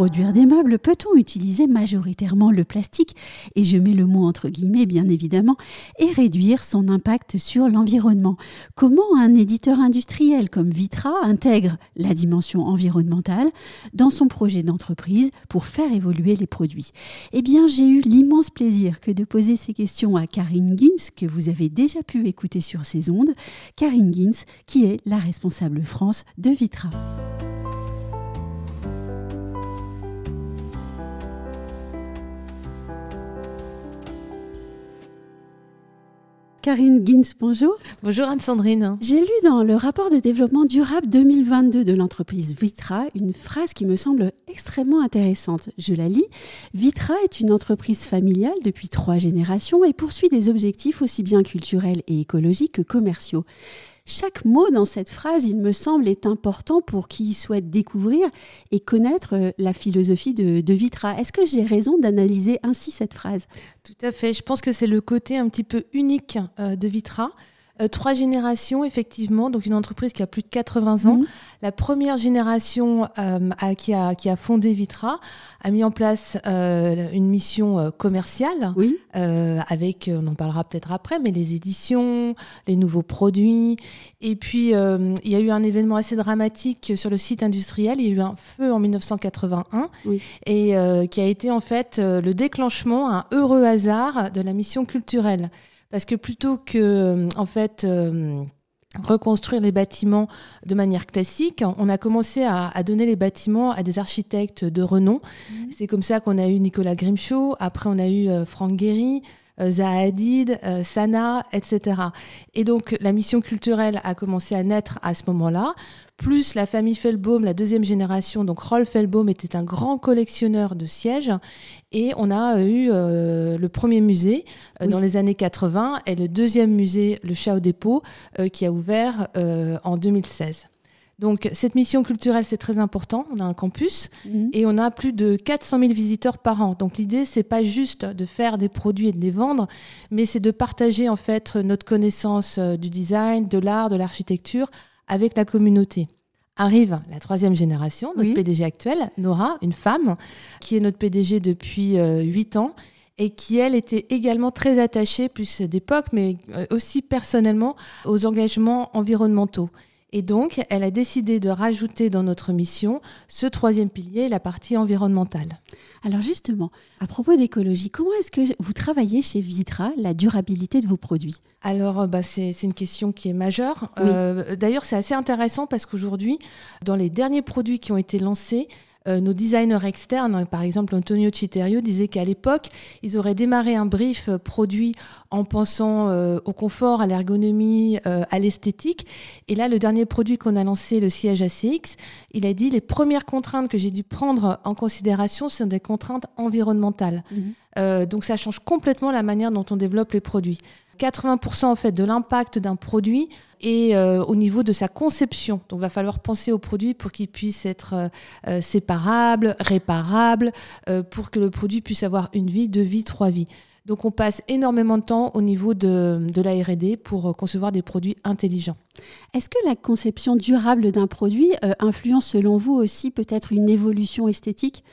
produire des meubles, peut-on utiliser majoritairement le plastique, et je mets le mot entre guillemets bien évidemment, et réduire son impact sur l'environnement? Comment un éditeur industriel comme Vitra intègre la dimension environnementale dans son projet d'entreprise pour faire évoluer les produits? Eh bien, j'ai eu l'immense plaisir que de poser ces questions à Karine Gins, que vous avez déjà pu écouter sur ces ondes. Karine Gins, qui est la responsable France de Vitra. Karine Gins, bonjour. Bonjour Anne-Sandrine. J'ai lu dans le rapport de développement durable 2022 de l'entreprise Vitra une phrase qui me semble extrêmement intéressante. Je la lis. Vitra est une entreprise familiale depuis trois générations et poursuit des objectifs aussi bien culturels et écologiques que commerciaux. Chaque mot dans cette phrase, il me semble, est important pour qui souhaite découvrir et connaître euh, la philosophie de, Vitra. Est-ce que j'ai raison d'analyser ainsi cette phrase? Tout à fait. Je pense que c'est le côté un petit peu unique euh, de Vitra. Euh, trois générations, effectivement, donc une entreprise qui a plus de 80 ans. Mhm. La première génération euh, qui, a, qui a fondé Vitra a mis en place euh, une mission commerciale, oui. avec, on en parlera peut-être après, mais les éditions, les nouveaux produits. Et puis, il y a eu un événement assez dramatique sur le site industriel. Il y a eu un feu en 1981, et qui a été en fait le déclenchement, un heureux hasard de la mission culturelle. Parce que plutôt que, en fait, euh, reconstruire les bâtiments de manière classique, on a commencé à, donner les bâtiments à des architectes de renom. Mmh. C'est comme ça qu'on a eu Nicolas Grimshaw, après on a eu euh, Franck Guéry, euh, Zaha Hadid, Sana, etc. Et donc la mission culturelle a commencé à naître à ce moment-là plus la famille Felbaum, la deuxième génération. Donc Rolf Felbaum était un grand collectionneur de sièges et on a eu euh, le premier musée euh, dans les années 80 et le deuxième musée, le Chat au dépôt, euh, qui a ouvert en 2016. Donc cette mission culturelle, c'est très important. On a un campus mhm. et on a plus de 400 000 visiteurs par an. Donc l'idée, c'est pas juste de faire des produits et de les vendre, mais c'est de partager en fait notre connaissance du design, de l'art, de l'architecture avec la communauté. Arrive la troisième génération, notre PDG actuelle, Nora, une femme, qui est notre PDG depuis euh, huit ans et qui, elle, était également très attachée, plus d'époque, mais euh, aussi personnellement, aux engagements environnementaux. Et donc, elle a décidé de rajouter dans notre mission ce troisième pilier, la partie environnementale. Alors justement, à propos d'écologie, comment est-ce que vous travaillez chez Vitra la durabilité de vos produits? Alors, euh, bah, c'est une question qui est majeure. Euh, d'ailleurs, c'est assez intéressant parce qu'aujourd'hui, dans les derniers produits qui ont été lancés, euh, nos designers externes, hein, par exemple Antonio Citerio, disait qu'à l'époque, ils auraient démarré un brief euh, produit en pensant euh, au confort, à l'ergonomie, à l'esthétique. Et là, le dernier produit qu'on a lancé, le siège ACX, il a dit les premières contraintes que j'ai dû prendre en considération sont des contraintes environnementales. Mhm. donc ça change complètement la manière dont on développe les produits. 80% en fait de l'impact d'un produit est euh, au niveau de sa conception. Donc, il va falloir penser au produit pour qu'il puisse être euh, euh, séparable, réparable, pour que le produit puisse avoir une vie, deux vies, trois vies. Donc, on passe énormément de temps au niveau de, de la R&D pour concevoir des produits intelligents. Est-ce que la conception durable d'un produit influence, selon vous, aussi peut-être une évolution esthétique?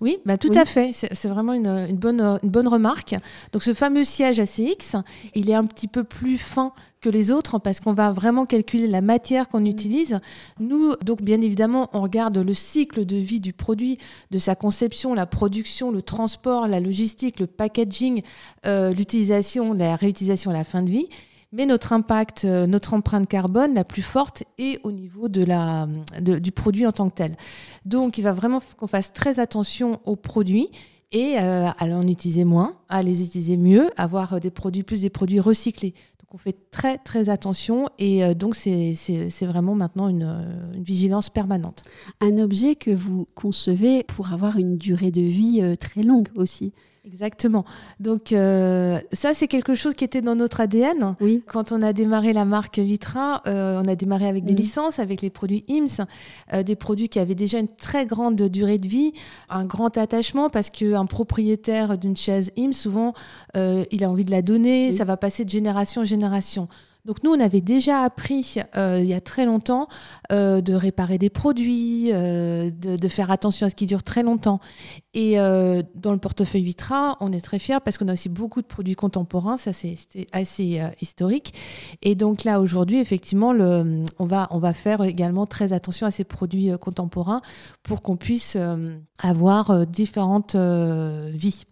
Oui, bah tout à fait. C'est vraiment une, bonne, une bonne remarque. Donc ce fameux siège ACX, il est un petit peu plus fin que les autres parce qu'on va vraiment calculer la matière qu'on utilise. Nous, donc bien évidemment, on regarde le cycle de vie du produit, de sa conception, la production, le transport, la logistique, le packaging, euh, l'utilisation, la réutilisation à la fin de vie. Mais notre impact, euh, notre empreinte carbone la plus forte est au niveau de la, du produit en tant que tel. Donc il va vraiment qu'on fasse très attention aux produits et euh, à en utiliser moins, à les utiliser mieux, avoir des produits plus des produits recyclés. Donc on fait très très attention et euh, donc c'est vraiment maintenant une, vigilance permanente. Un objet que vous concevez pour avoir une durée de vie très longue aussi. Exactement. Donc euh, ça, c'est quelque chose qui était dans notre ADN. Oui. Quand on a démarré la marque Vitra, euh, on a démarré avec des licences, avec les produits IMSS, euh, des produits qui avaient déjà une très grande durée de vie, un grand attachement parce qu'un propriétaire d'une chaise IMSS, souvent, il a envie de la donner, ça va passer de génération en génération. Donc nous, on avait déjà appris il y a très longtemps de réparer des produits, de, de, faire attention à ce qui dure très longtemps. Et dans le portefeuille Vitra, on est très fiers parce qu'on a aussi beaucoup de produits contemporains, ça c'est assez historique. Et donc là, aujourd'hui, effectivement, on va faire également très attention à ces produits contemporains pour qu'on puisse avoir différentes vies.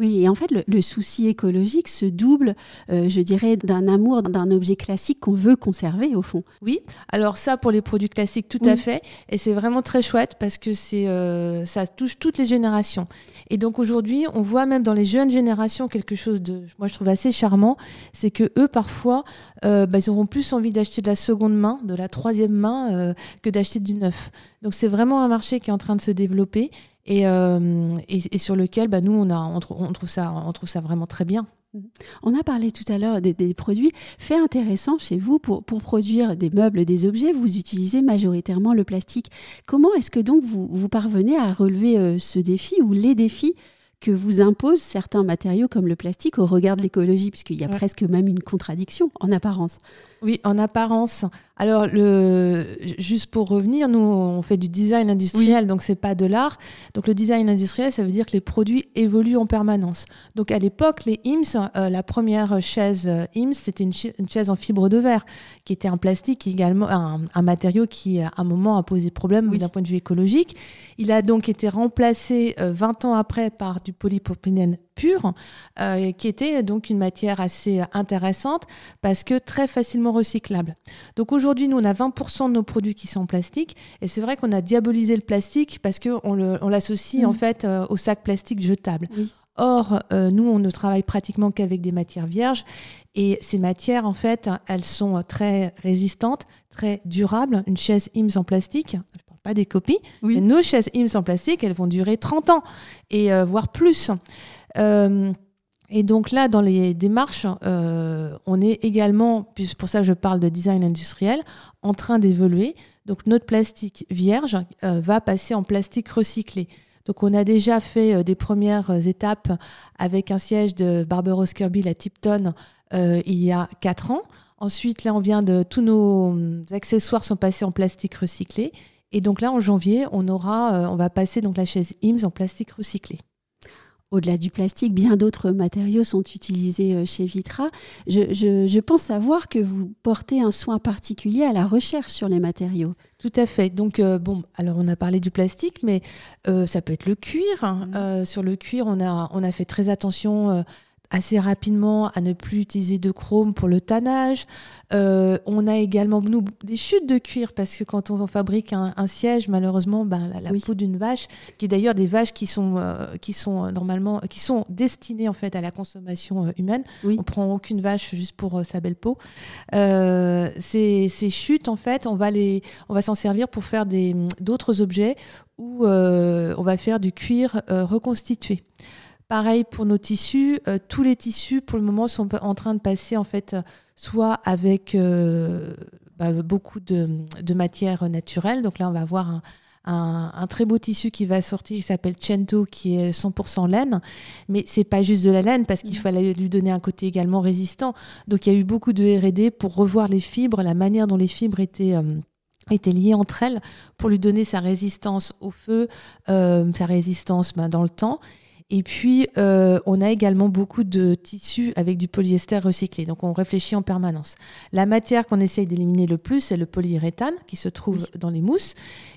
Oui, et en fait, le, souci écologique se double, euh, je dirais, d'un amour d'un objet classique qu'on veut conserver au fond. Oui, alors ça, pour les produits classiques, tout à fait. Et c'est vraiment très chouette parce que c'est, euh, ça touche toutes les générations. Et donc aujourd'hui, on voit même dans les jeunes générations quelque chose de, moi je trouve assez charmant, c'est que eux, parfois, euh, bah, ils auront plus envie d'acheter de la seconde main, de la troisième main, que d'acheter du neuf. Donc c'est vraiment un marché qui est en train de se développer. Euh, et, et, sur lequel bah, nous, on, a, on, trouve ça, on trouve ça vraiment très bien. Mhm. On a parlé tout à l'heure des, produits. Fait intéressant chez vous, pour, pour, produire des meubles, des objets, vous utilisez majoritairement le plastique. Comment est-ce que donc vous, vous parvenez à relever euh, ce défi ou les défis que vous imposent certains matériaux comme le plastique au regard de l'écologie, puisqu'il y a presque même une contradiction en apparence Oui, en apparence. Alors, le, juste pour revenir, nous, on fait du design industriel, donc c'est pas de l'art. Donc, le design industriel, ça veut dire que les produits évoluent en permanence. Donc, à l'époque, les IMS, euh, la première chaise euh, IMS, c'était une, chaise en fibre de verre, qui était un plastique également, un, matériau qui, à un moment, a posé problème d'un point de vue écologique. Il a donc été remplacé 20 euh, ans après par du polypropylène pur, qui était donc une matière assez intéressante parce que très facilement recyclable. Donc aujourd'hui, nous, on a 20% de nos produits qui sont en plastique. Et c'est vrai qu'on a diabolisé le plastique parce qu'on l'associe en mm. fait euh, au sac plastique jetable. Or, euh, nous, on ne travaille pratiquement qu'avec des matières vierges. Et ces matières, en fait, elles sont très résistantes, très durables. Une chaise IMS en plastique, je ne parle pas des copies, mais nos chaises IMS en plastique, elles vont durer 30 ans, et euh, voire plus. Et donc là, dans les démarches, euh, on est également, pour ça je parle de design industriel, en train d'évoluer. Donc notre plastique vierge euh, va passer en plastique recyclé. Donc on a déjà fait euh, des premières étapes avec un siège de Barbaros Kirby à Tipton il y a quatre ans. Ensuite, là, on vient de tous nos accessoires sont passés en plastique recyclé. Et donc là, en janvier, on aura, on va passer donc la chaise IMS en plastique recyclé. Au-delà du plastique, bien d'autres matériaux sont utilisés euh, chez Vitra. Je, pense savoir que vous portez un soin particulier à la recherche sur les matériaux. Tout à fait. Donc, euh, bon, alors on a parlé du plastique, mais euh, ça peut être le cuir. Mmh. sur le cuir, on a, on a fait très attention assez rapidement à ne plus utiliser de chrome pour le tannage. Euh, on a également nous, des chutes de cuir parce que quand on fabrique un, siège, malheureusement, ben, la, peau d'une vache, qui est d'ailleurs des vaches qui sont, euh, qui sont normalement, qui sont destinées en fait à la consommation euh, humaine. Oui. On prend aucune vache juste pour sa belle peau. Ces, ces, chutes, en fait, on va les, on va s'en servir pour faire des d'autres objets où on va faire du cuir reconstitué. Pareil pour nos tissus, euh, tous les tissus pour le moment sont en train de passer en fait soit avec euh, bah, beaucoup de, matières naturelles. Donc là, on va avoir un, très beau tissu qui va sortir qui s'appelle Cento qui est 100% laine mais c'est pas juste de la laine parce qu'il mmh. fallait lui donner un côté également résistant donc il y a eu beaucoup de R&D pour revoir les fibres la manière dont les fibres étaient euh, étaient liées entre elles pour lui donner sa résistance au feu, sa résistance ben, dans le temps et puis, euh, on a également beaucoup de tissus avec du polyester recyclé. Donc, on réfléchit en permanence. La matière qu'on essaye d'éliminer le plus, c'est le polyuréthane qui se trouve dans les mousses.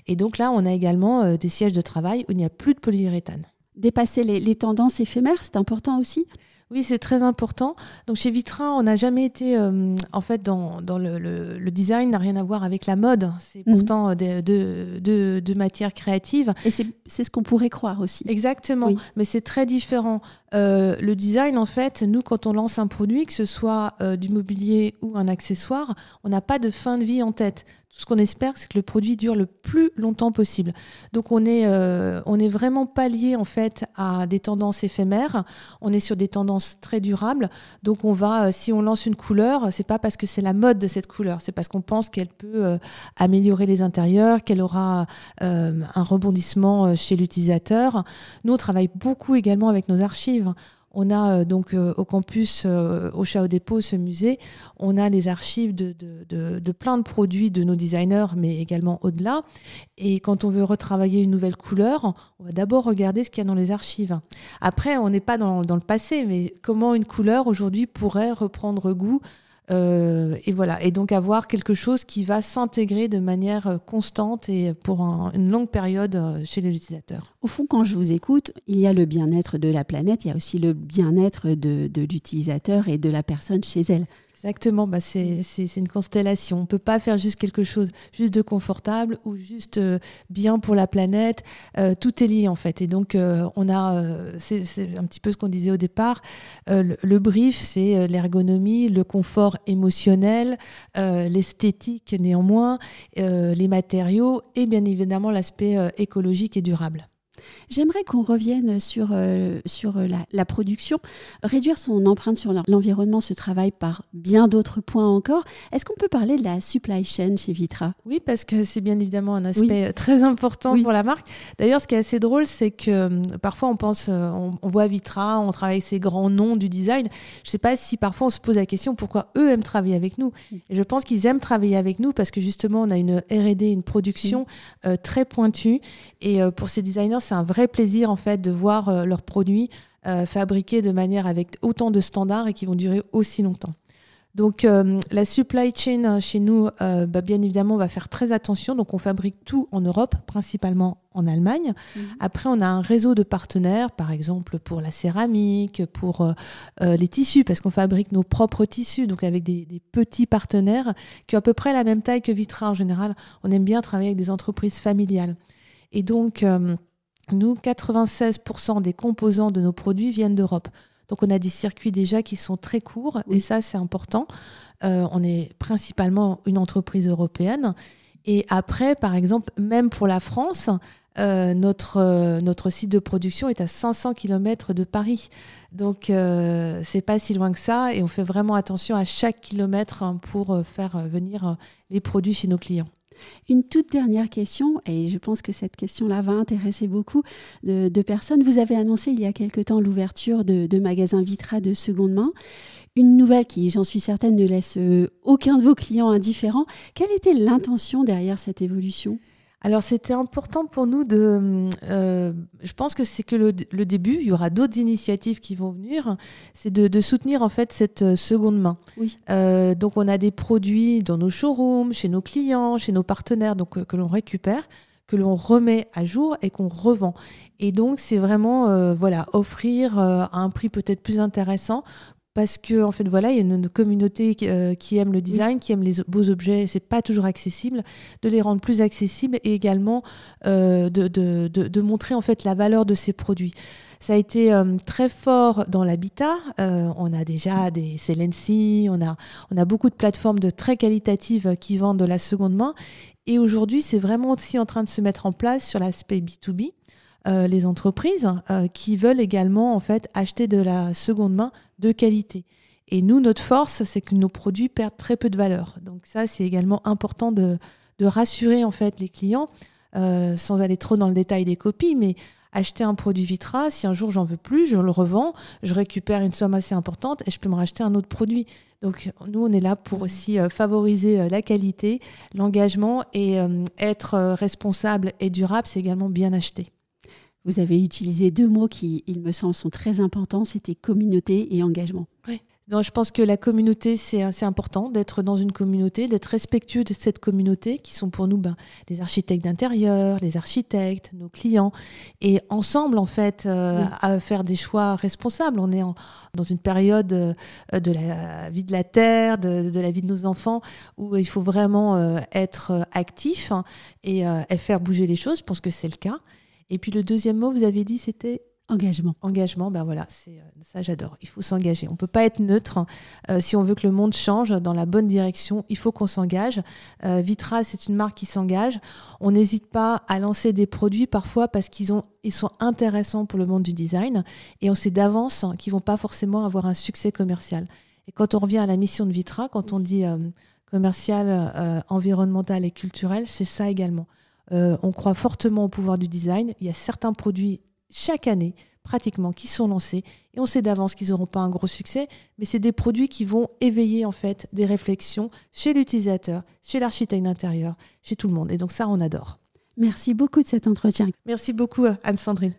Et donc là, on a également euh, des sièges de travail où il n'y a plus de polyuréthane. Dépasser les tendances éphémères, c'est important aussi? Oui, c'est très important. Donc chez Vitrin, on n'a jamais été, euh, en fait, dans, dans le, le, design n'a rien à voir avec la mode. C'est mhm. pourtant de, de, de, matière créative. Et c'est ce qu'on pourrait croire aussi. Exactement, mais c'est très différent. Euh, le design, en fait, nous, quand on lance un produit, que ce soit euh, du mobilier ou un accessoire, on n'a pas de fin de vie en tête. Ce qu'on espère, c'est que le produit dure le plus longtemps possible. Donc on est, euh, on est vraiment pas lié en fait à des tendances éphémères. On est sur des tendances très durables. Donc on va, euh, si on lance une couleur, c'est pas parce que c'est la mode de cette couleur, c'est parce qu'on pense qu'elle peut euh, améliorer les intérieurs, qu'elle aura un rebondissement chez l'utilisateur. Nous on travaille beaucoup également avec nos archives On a donc au campus, au Chat au Dépôt, ce musée, on a les archives de, plein de produits de nos designers, mais également au-delà. Et quand on veut retravailler une nouvelle couleur, on va d'abord regarder ce qu'il y a dans les archives. Après, on n'est pas dans, le passé, mais comment une couleur aujourd'hui pourrait reprendre goût euh, et voilà, et donc avoir quelque chose qui va s'intégrer de manière euh, constante et pour une longue période euh, chez l'utilisateur. Au fond, quand je vous écoute, il y a le bien-être de la planète, il y a aussi le bien-être de l'utilisateur et de la personne chez elle. Exactement, bah c'est une constellation. On ne peut pas faire juste quelque chose juste de confortable ou juste euh, bien pour la planète. Euh, tout est lié en fait. Et donc, euh, on a, c'est un petit peu ce qu'on disait au départ, le, brief, c'est l'ergonomie, le confort émotionnel, l'esthétique néanmoins, les matériaux et bien évidemment l'aspect écologique et durable. J'aimerais qu'on revienne sur, euh, sur la, production. Réduire son empreinte sur l'environnement se travaille par bien d'autres points encore. Est-ce qu'on peut parler de la supply chain chez Vitra? Oui, parce que c'est bien évidemment un aspect très important pour la marque. D'ailleurs, ce qui est assez drôle, c'est que euh, parfois on pense, euh, on, voit Vitra, on travaille avec ces grands noms du design. Je ne sais pas si parfois on se pose la question pourquoi eux aiment travailler avec nous? Et je pense qu'ils aiment travailler avec nous parce que justement, on a une RD, une production très pointue. Et pour ces designers, c'est un vrai plaisir en fait de voir euh, leurs produits euh, fabriqués de manière avec autant de standards et qui vont durer aussi longtemps. Donc euh, la supply chain chez nous, bah, bien évidemment, on va faire très attention. Donc on fabrique tout en Europe, principalement en Allemagne. Mhm. Après, on a un réseau de partenaires, par exemple pour la céramique, pour les tissus, parce qu'on fabrique nos propres tissus, donc avec des, des, petits partenaires qui ont à peu près la même taille que Vitra en général. On aime bien travailler avec des entreprises familiales. Et donc nous, 96% des composants de nos produits viennent d'Europe. Donc on a des circuits déjà qui sont très courts et ça c'est important. Euh, on est principalement une entreprise européenne. Et après, par exemple, même pour la France, euh, notre, euh, notre site de production est à 500 km de Paris. Donc c'est pas si loin que ça et on fait vraiment attention à chaque kilomètre pour faire venir les produits chez nos clients. Une toute dernière question, et je pense que cette question-là va intéresser beaucoup de, personnes. Vous avez annoncé il y a quelque temps l'ouverture de, magasins Vitra de seconde main. Une nouvelle qui, j'en suis certaine, ne laisse euh, aucun de vos clients indifférents. Quelle était l'intention derrière cette évolution? Alors c'était important pour nous de, euh, je pense que c'est que le, début, il y aura d'autres initiatives qui vont venir, c'est de, soutenir en fait cette euh, seconde main. Oui. Euh, donc on a des produits dans nos showrooms, chez nos clients, chez nos partenaires, donc que l'on récupère que l'on remet à jour et qu'on revend. Et donc, c'est vraiment voilà, offrir à un prix peut-être plus intéressant parce que en fait voilà il y a une, communauté euh, qui, aime le design, qui aime les beaux objets, c'est pas toujours accessible, de les rendre plus accessibles et également euh, de, de, de, montrer en fait la valeur de ces produits. Ça a été euh, très fort dans l'habitat. on a déjà des Celency, on a, on a beaucoup de plateformes de très qualitatives qui vendent de la seconde main. Et aujourd'hui, c'est vraiment aussi en train de se mettre en place sur l'aspect B2B. Euh, les entreprises euh, qui veulent également en fait acheter de la seconde main de qualité. Et nous, notre force, c'est que nos produits perdent très peu de valeur. Donc ça, c'est également important de, rassurer en fait les clients, euh, sans aller trop dans le détail des copies, mais acheter un produit Vitra, si un jour j'en veux plus, je le revends, je récupère une somme assez importante et je peux me racheter un autre produit. Donc nous, on est là pour aussi favoriser la qualité, l'engagement et être responsable et durable, c'est également bien acheter. Vous avez utilisé deux mots qui, il me semble, sont très importants, c'était communauté et engagement. Oui. Donc, je pense que la communauté, c'est assez important d'être dans une communauté, d'être respectueux de cette communauté qui sont pour nous ben, les architectes d'intérieur, les architectes, nos clients. Et ensemble, en fait, euh, à faire des choix responsables. On est dans une période euh, de la vie de la Terre, de, la vie de nos enfants, où il faut vraiment euh, être actif et, et faire bouger les choses. Je pense que c'est le cas. Et puis le deuxième mot, vous avez dit, c'était Engagement. Engagement, ben voilà, c'est euh, ça j'adore. Il faut s'engager. On ne peut pas être neutre. Euh, si on veut que le monde change dans la bonne direction, il faut qu'on s'engage. Euh, Vitra, c'est une marque qui s'engage. On n'hésite pas à lancer des produits parfois parce qu'ils ont, ils sont intéressants pour le monde du design et on sait d'avance qu'ils vont pas forcément avoir un succès commercial. Et quand on revient à la mission de Vitra, quand on dit commercial, environnemental et culturel, c'est ça également. Euh, on croit fortement au pouvoir du design. Il y a certains produits chaque année, pratiquement qui sont lancés et on sait d'avance qu'ils n'auront pas un gros succès, mais c'est des produits qui vont éveiller en fait des réflexions chez l'utilisateur, chez l'architecte d'intérieur, chez tout le monde. Et donc ça, on adore. Merci beaucoup de cet entretien. Merci beaucoup, Anne-Sandrine.